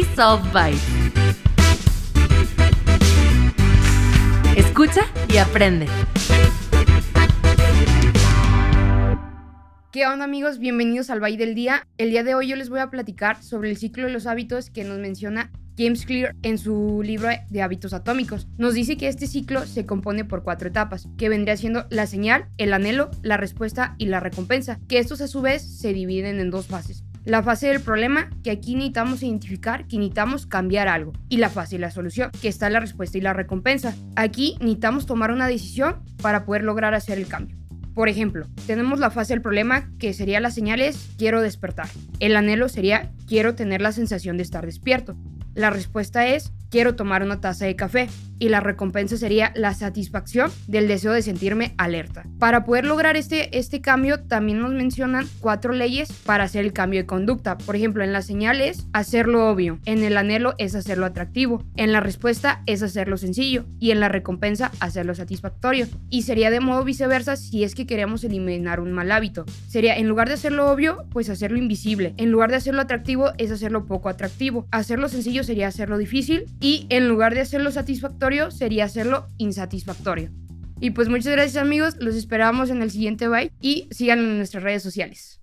Soft Bites. Escucha y aprende. ¿Qué onda amigos? Bienvenidos al Valle del Día. El día de hoy yo les voy a platicar sobre el ciclo de los hábitos que nos menciona James Clear en su libro de hábitos atómicos. Nos dice que este ciclo se compone por cuatro etapas, que vendría siendo la señal, el anhelo, la respuesta y la recompensa, que estos a su vez se dividen en dos fases. La fase del problema, que aquí necesitamos identificar que necesitamos cambiar algo. Y la fase de la solución, que está la respuesta y la recompensa. Aquí necesitamos tomar una decisión para poder lograr hacer el cambio. Por ejemplo, tenemos la fase del problema que sería las señales quiero despertar. El anhelo sería quiero tener la sensación de estar despierto. La respuesta es quiero tomar una taza de café y la recompensa sería la satisfacción del deseo de sentirme alerta. Para poder lograr este, este cambio también nos mencionan cuatro leyes para hacer el cambio de conducta. Por ejemplo, en la señal es hacerlo obvio, en el anhelo es hacerlo atractivo, en la respuesta es hacerlo sencillo y en la recompensa hacerlo satisfactorio. Y sería de modo viceversa si es que queremos eliminar un mal hábito. Sería en lugar de hacerlo obvio, pues hacerlo invisible. En lugar de hacerlo atractivo es hacerlo poco atractivo. Hacerlo sencillo sería hacerlo difícil y en lugar de hacerlo satisfactorio sería hacerlo insatisfactorio. Y pues muchas gracias amigos, los esperamos en el siguiente bye y sigan en nuestras redes sociales.